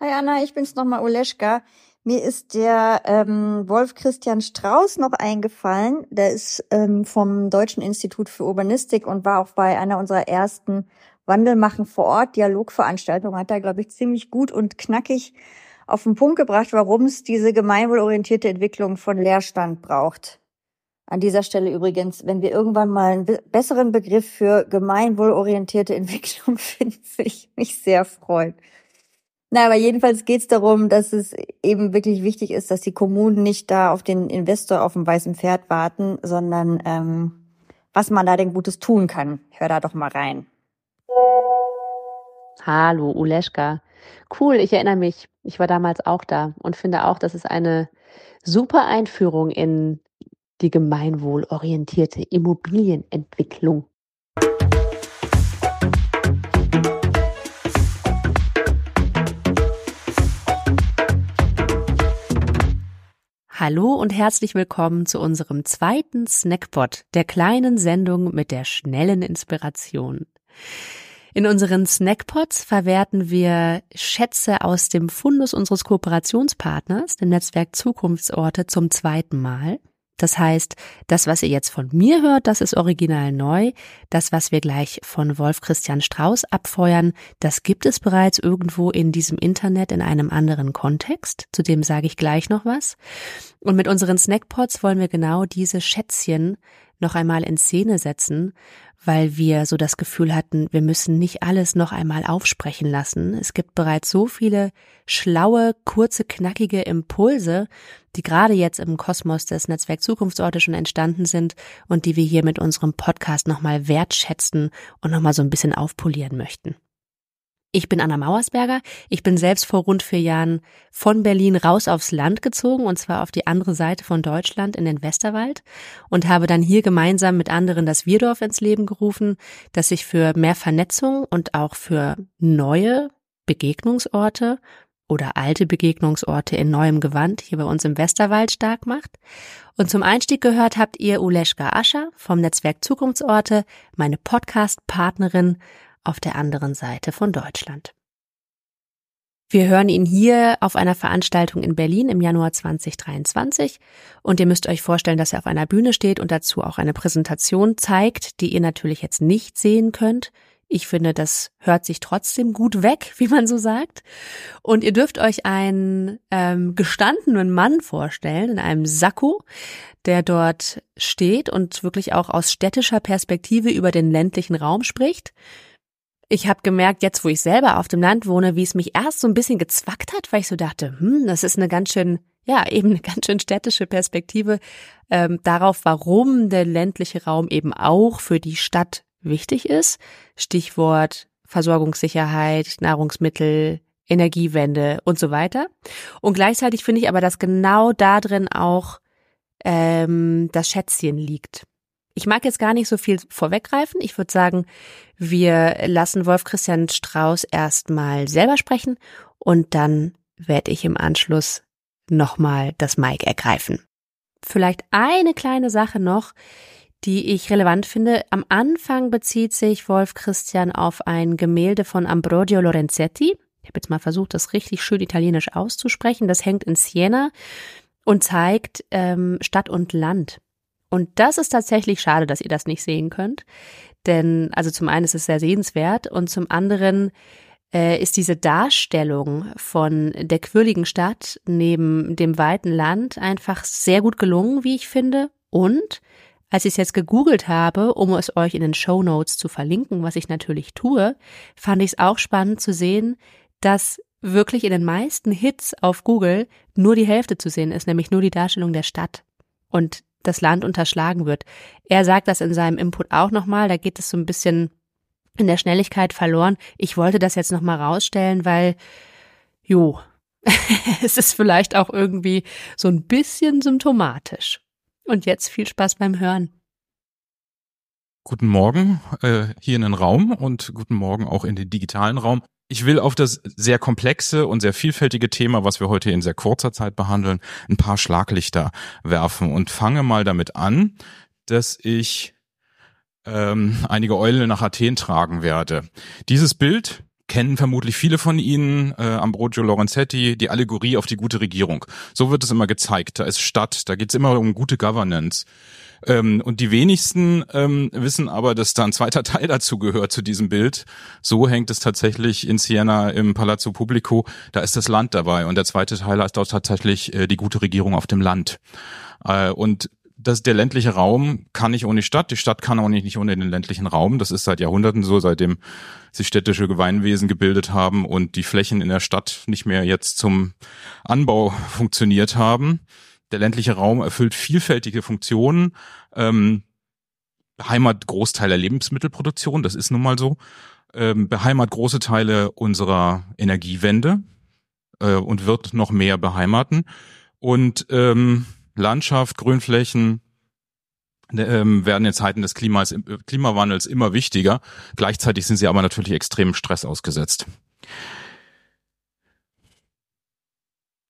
Hi Anna, ich bin's nochmal Oleschka. Mir ist der ähm, Wolf Christian Strauß noch eingefallen. Der ist ähm, vom Deutschen Institut für Urbanistik und war auch bei einer unserer ersten Wandelmachen vor Ort Dialogveranstaltungen. Hat er, glaube ich, ziemlich gut und knackig auf den Punkt gebracht, warum es diese gemeinwohlorientierte Entwicklung von Leerstand braucht. An dieser Stelle übrigens, wenn wir irgendwann mal einen besseren Begriff für gemeinwohlorientierte Entwicklung finden, würde ich mich sehr freuen. Na, aber jedenfalls geht es darum, dass es eben wirklich wichtig ist, dass die Kommunen nicht da auf den Investor auf dem weißen Pferd warten, sondern ähm, was man da denn Gutes tun kann. Hör da doch mal rein. Hallo, Uleschka. Cool, ich erinnere mich. Ich war damals auch da und finde auch, das ist eine super Einführung in die gemeinwohlorientierte Immobilienentwicklung. Hallo und herzlich willkommen zu unserem zweiten Snackpot, der kleinen Sendung mit der schnellen Inspiration. In unseren Snackpots verwerten wir Schätze aus dem Fundus unseres Kooperationspartners, dem Netzwerk Zukunftsorte, zum zweiten Mal. Das heißt, das, was ihr jetzt von mir hört, das ist original neu. Das, was wir gleich von Wolf Christian Strauß abfeuern, das gibt es bereits irgendwo in diesem Internet in einem anderen Kontext. Zu dem sage ich gleich noch was. Und mit unseren Snackpots wollen wir genau diese Schätzchen noch einmal in Szene setzen weil wir so das Gefühl hatten, wir müssen nicht alles noch einmal aufsprechen lassen. Es gibt bereits so viele schlaue, kurze, knackige Impulse, die gerade jetzt im Kosmos des Netzwerk Zukunftsorte schon entstanden sind und die wir hier mit unserem Podcast nochmal wertschätzen und nochmal so ein bisschen aufpolieren möchten. Ich bin Anna Mauersberger. Ich bin selbst vor rund vier Jahren von Berlin raus aufs Land gezogen und zwar auf die andere Seite von Deutschland in den Westerwald und habe dann hier gemeinsam mit anderen das Wirdorf ins Leben gerufen, das sich für mehr Vernetzung und auch für neue Begegnungsorte oder alte Begegnungsorte in neuem Gewand hier bei uns im Westerwald stark macht. Und zum Einstieg gehört habt ihr Uleschka Ascher vom Netzwerk Zukunftsorte, meine Podcast-Partnerin auf der anderen Seite von Deutschland. Wir hören ihn hier auf einer Veranstaltung in Berlin im Januar 2023 und ihr müsst euch vorstellen, dass er auf einer Bühne steht und dazu auch eine Präsentation zeigt, die ihr natürlich jetzt nicht sehen könnt. Ich finde, das hört sich trotzdem gut weg, wie man so sagt. Und ihr dürft euch einen ähm, gestandenen Mann vorstellen in einem Sakko, der dort steht und wirklich auch aus städtischer Perspektive über den ländlichen Raum spricht. Ich habe gemerkt, jetzt wo ich selber auf dem Land wohne, wie es mich erst so ein bisschen gezwackt hat, weil ich so dachte, hm, das ist eine ganz schön, ja, eben eine ganz schön städtische Perspektive ähm, darauf, warum der ländliche Raum eben auch für die Stadt wichtig ist. Stichwort Versorgungssicherheit, Nahrungsmittel, Energiewende und so weiter. Und gleichzeitig finde ich aber, dass genau da drin auch ähm, das Schätzchen liegt. Ich mag jetzt gar nicht so viel vorweggreifen. Ich würde sagen, wir lassen Wolf Christian Strauß erstmal selber sprechen und dann werde ich im Anschluss nochmal das Mic ergreifen. Vielleicht eine kleine Sache noch, die ich relevant finde. Am Anfang bezieht sich Wolf Christian auf ein Gemälde von Ambrogio Lorenzetti. Ich habe jetzt mal versucht, das richtig schön italienisch auszusprechen. Das hängt in Siena und zeigt ähm, Stadt und Land. Und das ist tatsächlich schade, dass ihr das nicht sehen könnt. Denn, also zum einen ist es sehr sehenswert und zum anderen äh, ist diese Darstellung von der quirligen Stadt neben dem weiten Land einfach sehr gut gelungen, wie ich finde. Und als ich es jetzt gegoogelt habe, um es euch in den Show Notes zu verlinken, was ich natürlich tue, fand ich es auch spannend zu sehen, dass wirklich in den meisten Hits auf Google nur die Hälfte zu sehen ist, nämlich nur die Darstellung der Stadt. Und das Land unterschlagen wird. Er sagt das in seinem Input auch nochmal, da geht es so ein bisschen in der Schnelligkeit verloren. Ich wollte das jetzt nochmal rausstellen, weil, jo, es ist vielleicht auch irgendwie so ein bisschen symptomatisch. Und jetzt viel Spaß beim Hören. Guten Morgen äh, hier in den Raum und guten Morgen auch in den digitalen Raum. Ich will auf das sehr komplexe und sehr vielfältige Thema, was wir heute in sehr kurzer Zeit behandeln, ein paar Schlaglichter werfen und fange mal damit an, dass ich ähm, einige Eulen nach Athen tragen werde. Dieses Bild kennen vermutlich viele von Ihnen, äh, Ambrogio Lorenzetti, die Allegorie auf die gute Regierung. So wird es immer gezeigt. Da ist Stadt, da geht's immer um gute Governance. Ähm, und die wenigsten ähm, wissen aber, dass da ein zweiter Teil dazu gehört zu diesem Bild. So hängt es tatsächlich in Siena im Palazzo Pubblico. Da ist das Land dabei und der zweite Teil ist dort tatsächlich äh, die gute Regierung auf dem Land. Äh, und das, der ländliche Raum kann nicht ohne Stadt, die Stadt kann auch nicht, nicht ohne den ländlichen Raum. Das ist seit Jahrhunderten so, seitdem sich städtische Gemeinwesen gebildet haben und die Flächen in der Stadt nicht mehr jetzt zum Anbau funktioniert haben. Der ländliche Raum erfüllt vielfältige Funktionen, ähm, beheimat Großteil der Lebensmittelproduktion, das ist nun mal so, ähm, beheimat große Teile unserer Energiewende äh, und wird noch mehr beheimaten. Und ähm, Landschaft, Grünflächen ähm, werden in Zeiten des Klimas, Klimawandels immer wichtiger. Gleichzeitig sind sie aber natürlich extremem Stress ausgesetzt.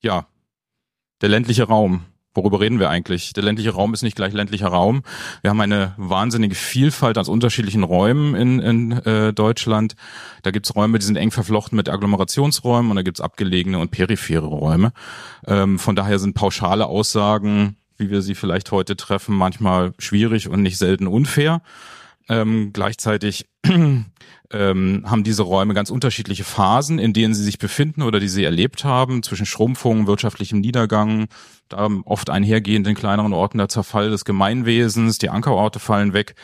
Ja, der ländliche Raum. Worüber reden wir eigentlich? Der ländliche Raum ist nicht gleich ländlicher Raum. Wir haben eine wahnsinnige Vielfalt aus unterschiedlichen Räumen in, in äh, Deutschland. Da gibt's Räume, die sind eng verflochten mit Agglomerationsräumen und da gibt's abgelegene und periphere Räume. Ähm, von daher sind pauschale Aussagen, wie wir sie vielleicht heute treffen, manchmal schwierig und nicht selten unfair. Ähm, gleichzeitig ähm, haben diese Räume ganz unterschiedliche Phasen, in denen sie sich befinden oder die sie erlebt haben, zwischen Schrumpfung, wirtschaftlichem Niedergang, da oft einhergehend in kleineren Orten der Zerfall des Gemeinwesens, die Ankerorte fallen weg.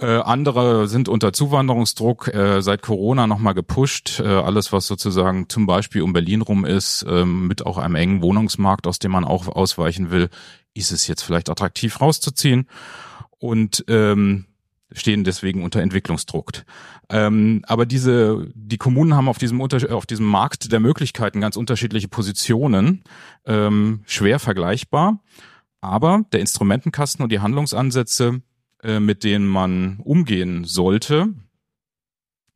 Äh, andere sind unter Zuwanderungsdruck äh, seit Corona nochmal gepusht. Äh, alles, was sozusagen zum Beispiel um Berlin rum ist, ähm, mit auch einem engen Wohnungsmarkt, aus dem man auch ausweichen will, ist es jetzt vielleicht attraktiv rauszuziehen. Und ähm, stehen deswegen unter Entwicklungsdruck. Ähm, aber diese, die Kommunen haben auf diesem, auf diesem Markt der Möglichkeiten ganz unterschiedliche Positionen, ähm, schwer vergleichbar. Aber der Instrumentenkasten und die Handlungsansätze, äh, mit denen man umgehen sollte,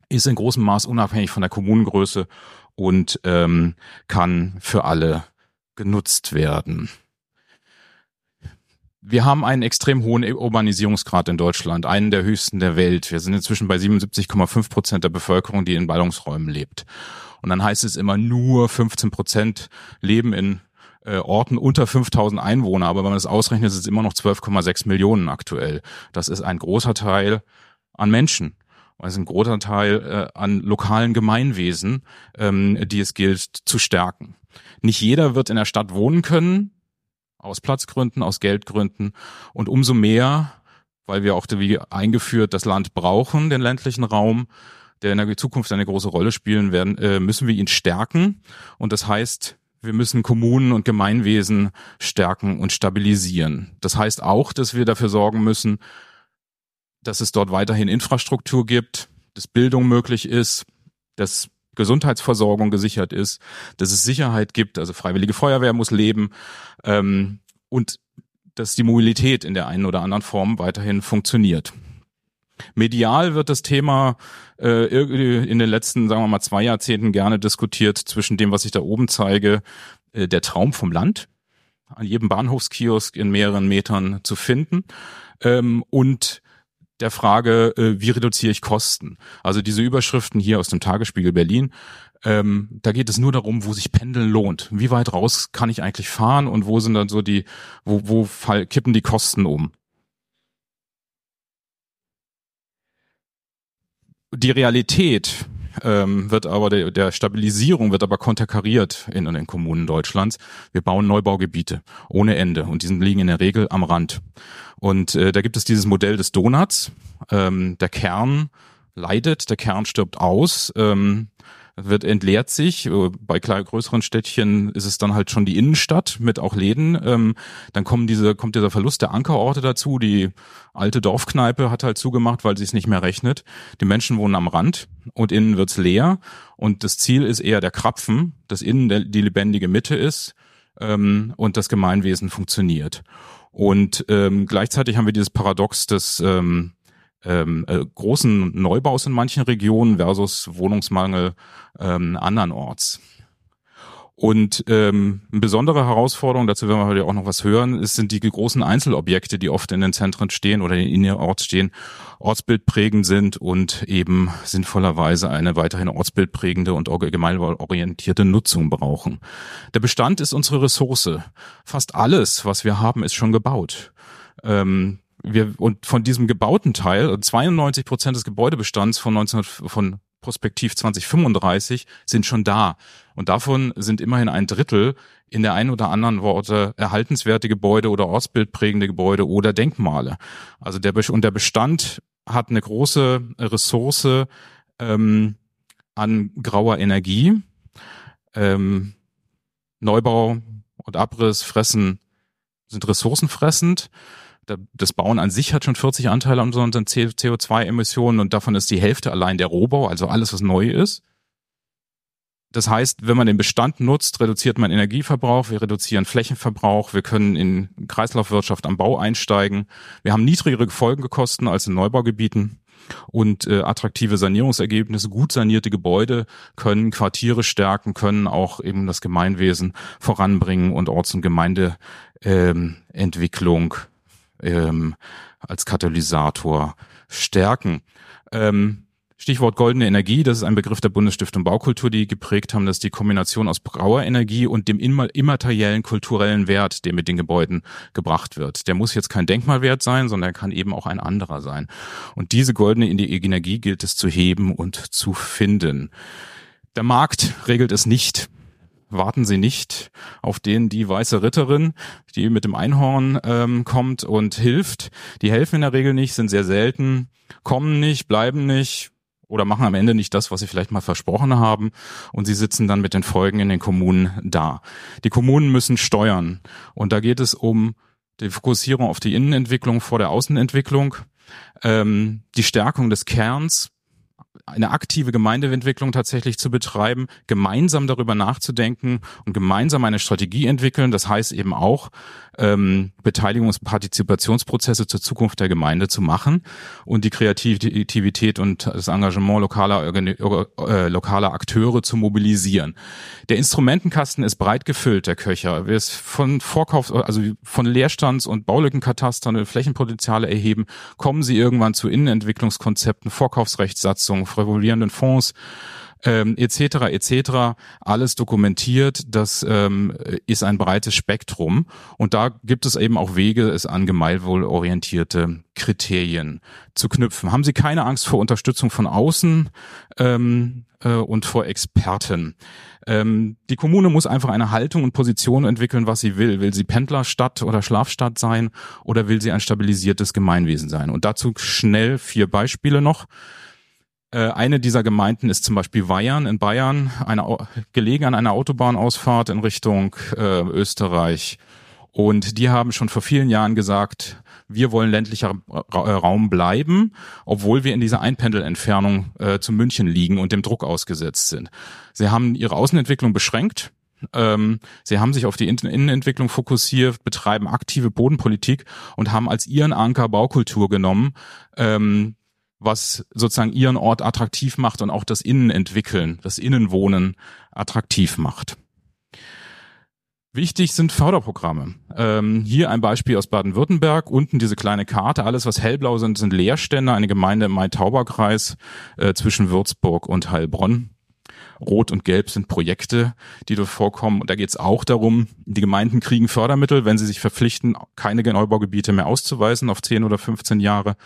ist in großem Maß unabhängig von der Kommunengröße und ähm, kann für alle genutzt werden. Wir haben einen extrem hohen Urbanisierungsgrad in Deutschland, einen der höchsten der Welt. Wir sind inzwischen bei 77,5 Prozent der Bevölkerung, die in Ballungsräumen lebt. Und dann heißt es immer nur 15 Prozent leben in äh, Orten unter 5000 Einwohner. Aber wenn man das ausrechnet, ist es immer noch 12,6 Millionen aktuell. Das ist ein großer Teil an Menschen. Also ein großer Teil äh, an lokalen Gemeinwesen, ähm, die es gilt zu stärken. Nicht jeder wird in der Stadt wohnen können aus Platzgründen, aus Geldgründen und umso mehr, weil wir auch wie eingeführt das Land brauchen, den ländlichen Raum, der in der Zukunft eine große Rolle spielen werden, äh, müssen wir ihn stärken und das heißt, wir müssen Kommunen und Gemeinwesen stärken und stabilisieren. Das heißt auch, dass wir dafür sorgen müssen, dass es dort weiterhin Infrastruktur gibt, dass Bildung möglich ist, dass Gesundheitsversorgung gesichert ist, dass es Sicherheit gibt, also Freiwillige Feuerwehr muss leben ähm, und dass die Mobilität in der einen oder anderen Form weiterhin funktioniert. Medial wird das Thema äh, in den letzten, sagen wir mal, zwei Jahrzehnten gerne diskutiert zwischen dem, was ich da oben zeige, äh, der Traum vom Land, an jedem Bahnhofskiosk in mehreren Metern zu finden, ähm, und der Frage, äh, wie reduziere ich Kosten? Also diese Überschriften hier aus dem Tagesspiegel Berlin, ähm, da geht es nur darum, wo sich Pendeln lohnt. Wie weit raus kann ich eigentlich fahren und wo sind dann so die, wo, wo kippen die Kosten um? Die Realität ähm, wird aber der, der Stabilisierung wird aber konterkariert in, in den Kommunen Deutschlands. Wir bauen Neubaugebiete ohne Ende und die liegen in der Regel am Rand. Und äh, da gibt es dieses Modell des Donuts. Ähm, der Kern leidet, der Kern stirbt aus. Ähm, wird entleert sich. Äh, bei kleinen, größeren Städtchen ist es dann halt schon die Innenstadt mit auch Läden. Ähm, dann kommen diese, kommt dieser Verlust der Ankerorte dazu. Die alte Dorfkneipe hat halt zugemacht, weil sie es nicht mehr rechnet. Die Menschen wohnen am Rand und innen wird's leer. Und das Ziel ist eher der Krapfen, dass innen der, die lebendige Mitte ist ähm, und das Gemeinwesen funktioniert. Und ähm, gleichzeitig haben wir dieses Paradox des ähm, ähm, äh, großen Neubaus in manchen Regionen versus Wohnungsmangel ähm, andernorts. Und ähm, eine besondere Herausforderung, dazu werden wir heute auch noch was hören, ist, sind die großen Einzelobjekte, die oft in den Zentren stehen oder in den Ort stehen, ortsbildprägend sind und eben sinnvollerweise eine weiterhin ortsbildprägende und gemeinwohlorientierte Nutzung brauchen. Der Bestand ist unsere Ressource. Fast alles, was wir haben, ist schon gebaut. Ähm, wir, und von diesem gebauten Teil, 92 Prozent des Gebäudebestands von 19, von Prospektiv 2035 sind schon da. Und davon sind immerhin ein Drittel in der einen oder anderen Worte erhaltenswerte Gebäude oder ortsbildprägende Gebäude oder Denkmale. Also der, und der Bestand hat eine große Ressource ähm, an grauer Energie. Ähm, Neubau und Abriss fressen, sind ressourcenfressend das Bauen an sich hat schon 40 Anteile an unseren CO2-Emissionen und davon ist die Hälfte allein der Rohbau, also alles, was neu ist. Das heißt, wenn man den Bestand nutzt, reduziert man Energieverbrauch, wir reduzieren Flächenverbrauch, wir können in Kreislaufwirtschaft am Bau einsteigen. Wir haben niedrigere Folgekosten als in Neubaugebieten und äh, attraktive Sanierungsergebnisse, gut sanierte Gebäude können Quartiere stärken, können auch eben das Gemeinwesen voranbringen und Orts- und Gemeindeentwicklung ähm, ähm, als Katalysator stärken. Ähm, Stichwort goldene Energie, das ist ein Begriff der Bundesstiftung Baukultur, die geprägt haben, dass die Kombination aus brauer Energie und dem immateriellen kulturellen Wert, der mit den Gebäuden gebracht wird. Der muss jetzt kein Denkmalwert sein, sondern er kann eben auch ein anderer sein. Und diese goldene Energie gilt es zu heben und zu finden. Der Markt regelt es nicht warten Sie nicht auf den die weiße Ritterin, die mit dem Einhorn ähm, kommt und hilft. Die helfen in der Regel nicht, sind sehr selten, kommen nicht, bleiben nicht oder machen am Ende nicht das, was sie vielleicht mal versprochen haben und sie sitzen dann mit den Folgen in den Kommunen da. Die Kommunen müssen steuern und da geht es um die Fokussierung auf die Innenentwicklung vor der Außenentwicklung, ähm, die Stärkung des Kerns eine aktive Gemeindeentwicklung tatsächlich zu betreiben, gemeinsam darüber nachzudenken und gemeinsam eine Strategie entwickeln. Das heißt eben auch, ähm, Beteiligungs- und Partizipationsprozesse zur Zukunft der Gemeinde zu machen und die Kreativität und das Engagement lokaler, äh, lokaler Akteure zu mobilisieren. Der Instrumentenkasten ist breit gefüllt, der Köcher. Wir es von Vorkauf, also von Leerstands- und Baulückenkatastern Flächenpotenziale erheben, kommen sie irgendwann zu Innenentwicklungskonzepten, Vorkaufsrechtssatzungen, revolvierenden Fonds, ähm, etc. etc. alles dokumentiert. Das ähm, ist ein breites Spektrum und da gibt es eben auch Wege, es an gemeinwohlorientierte Kriterien zu knüpfen. Haben Sie keine Angst vor Unterstützung von außen ähm, äh, und vor Experten? Ähm, die Kommune muss einfach eine Haltung und Position entwickeln, was sie will. Will sie Pendlerstadt oder Schlafstadt sein oder will sie ein stabilisiertes Gemeinwesen sein? Und dazu schnell vier Beispiele noch. Äh, eine dieser Gemeinden ist zum Beispiel Weyern in Bayern, eine, gelegen an einer Autobahnausfahrt in Richtung äh, Österreich. Und die haben schon vor vielen Jahren gesagt, wir wollen ländlicher Raum bleiben, obwohl wir in dieser Einpendelentfernung äh, zu München liegen und dem Druck ausgesetzt sind. Sie haben ihre Außenentwicklung beschränkt. Ähm, sie haben sich auf die Innenentwicklung fokussiert, betreiben aktive Bodenpolitik und haben als ihren Anker Baukultur genommen, ähm, was sozusagen ihren Ort attraktiv macht und auch das Innenentwickeln, das Innenwohnen attraktiv macht. Wichtig sind Förderprogramme. Ähm, hier ein Beispiel aus Baden-Württemberg. Unten diese kleine Karte. Alles, was hellblau sind, sind Leerstände. Eine Gemeinde im Main-Tauber-Kreis äh, zwischen Würzburg und Heilbronn. Rot und Gelb sind Projekte, die dort vorkommen. Und da geht es auch darum, die Gemeinden kriegen Fördermittel, wenn sie sich verpflichten, keine Neubaugebiete mehr auszuweisen auf 10 oder 15 Jahre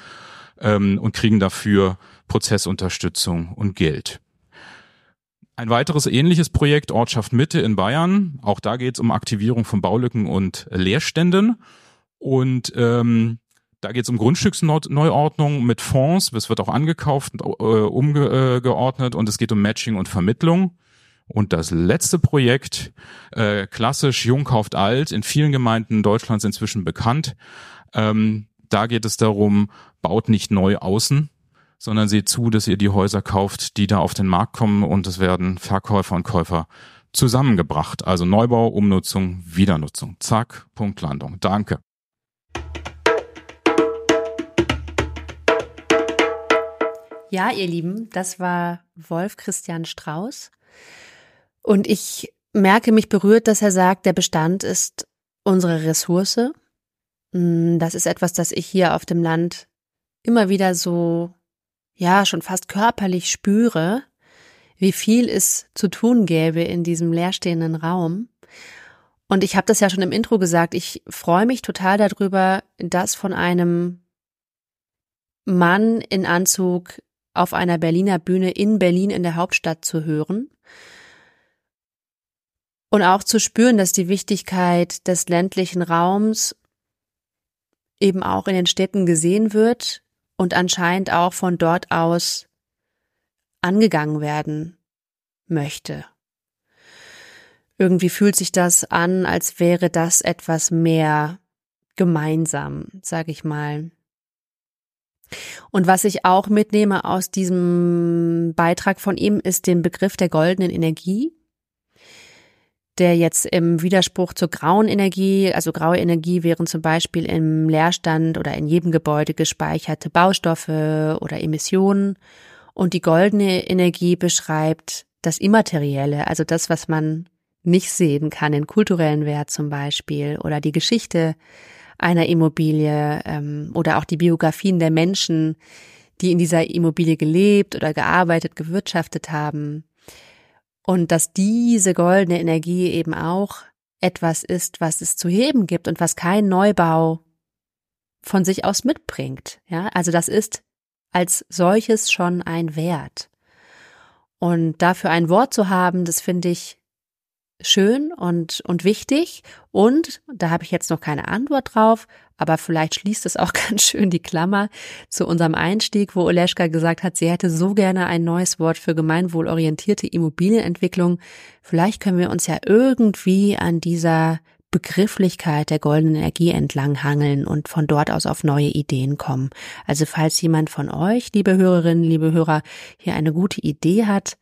ähm, und kriegen dafür Prozessunterstützung und Geld. Ein weiteres ähnliches Projekt Ortschaft Mitte in Bayern. Auch da geht es um Aktivierung von Baulücken und Leerständen. Und ähm, da geht es um Grundstücksneuordnung mit Fonds. Es wird auch angekauft und äh, umgeordnet und es geht um Matching und Vermittlung. Und das letzte Projekt, äh, klassisch Jung kauft alt, in vielen Gemeinden Deutschlands inzwischen bekannt. Ähm, da geht es darum, baut nicht neu außen, sondern seht zu, dass ihr die Häuser kauft, die da auf den Markt kommen und es werden Verkäufer und Käufer zusammengebracht. Also Neubau, Umnutzung, Wiedernutzung. Zack, Punktlandung. Danke. Ja, ihr Lieben, das war Wolf Christian Strauß. Und ich merke, mich berührt, dass er sagt, der Bestand ist unsere Ressource. Mm, das ist etwas, das ich hier auf dem Land immer wieder so, ja, schon fast körperlich spüre, wie viel es zu tun gäbe in diesem leerstehenden Raum. Und ich habe das ja schon im Intro gesagt, ich freue mich total darüber, das von einem Mann in Anzug auf einer Berliner Bühne in Berlin in der Hauptstadt zu hören. Und auch zu spüren, dass die Wichtigkeit des ländlichen Raums eben auch in den Städten gesehen wird und anscheinend auch von dort aus angegangen werden möchte. Irgendwie fühlt sich das an, als wäre das etwas mehr gemeinsam, sag ich mal. Und was ich auch mitnehme aus diesem Beitrag von ihm, ist den Begriff der goldenen Energie, der jetzt im Widerspruch zur grauen Energie, also graue Energie wären zum Beispiel im Leerstand oder in jedem Gebäude gespeicherte Baustoffe oder Emissionen. Und die goldene Energie beschreibt das Immaterielle, also das, was man nicht sehen kann, den kulturellen Wert zum Beispiel oder die Geschichte einer Immobilie ähm, oder auch die Biografien der Menschen, die in dieser Immobilie gelebt oder gearbeitet, gewirtschaftet haben. Und dass diese goldene Energie eben auch etwas ist, was es zu heben gibt und was kein Neubau von sich aus mitbringt. Ja, also das ist als solches schon ein Wert. Und dafür ein Wort zu haben, das finde ich schön und, und wichtig. Und da habe ich jetzt noch keine Antwort drauf, aber vielleicht schließt es auch ganz schön die Klammer zu unserem Einstieg, wo Oleschka gesagt hat, sie hätte so gerne ein neues Wort für gemeinwohlorientierte Immobilienentwicklung. Vielleicht können wir uns ja irgendwie an dieser Begrifflichkeit der goldenen Energie entlang hangeln und von dort aus auf neue Ideen kommen. Also falls jemand von euch, liebe Hörerinnen, liebe Hörer, hier eine gute Idee hat,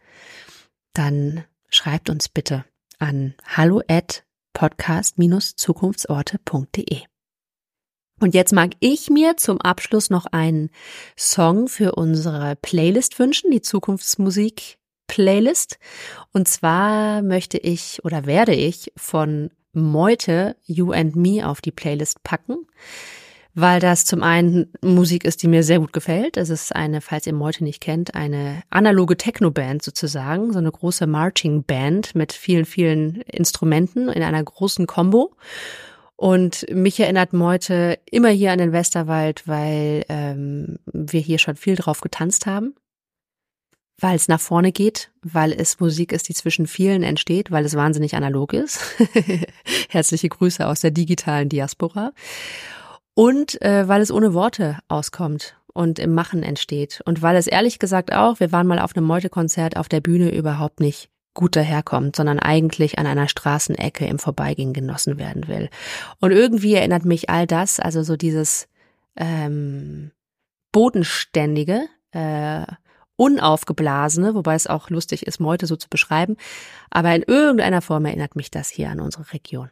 dann schreibt uns bitte an hallo at podcast-zukunftsorte.de. Und jetzt mag ich mir zum Abschluss noch einen Song für unsere Playlist wünschen, die Zukunftsmusik Playlist. Und zwar möchte ich oder werde ich von Meute You and Me auf die Playlist packen weil das zum einen Musik ist, die mir sehr gut gefällt. Es ist eine, falls ihr Meute nicht kennt, eine analoge Techno-Band sozusagen, so eine große Marching-Band mit vielen, vielen Instrumenten in einer großen Combo. Und mich erinnert Meute immer hier an den Westerwald, weil ähm, wir hier schon viel drauf getanzt haben, weil es nach vorne geht, weil es Musik ist, die zwischen vielen entsteht, weil es wahnsinnig analog ist. Herzliche Grüße aus der digitalen Diaspora und äh, weil es ohne Worte auskommt und im Machen entsteht und weil es ehrlich gesagt auch, wir waren mal auf einem Meute-Konzert auf der Bühne überhaupt nicht gut daherkommt, sondern eigentlich an einer Straßenecke im Vorbeigehen genossen werden will. Und irgendwie erinnert mich all das, also so dieses ähm, bodenständige, äh, unaufgeblasene, wobei es auch lustig ist, Meute so zu beschreiben, aber in irgendeiner Form erinnert mich das hier an unsere Region.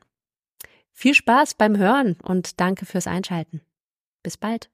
Viel Spaß beim Hören und danke fürs Einschalten. Bis bald.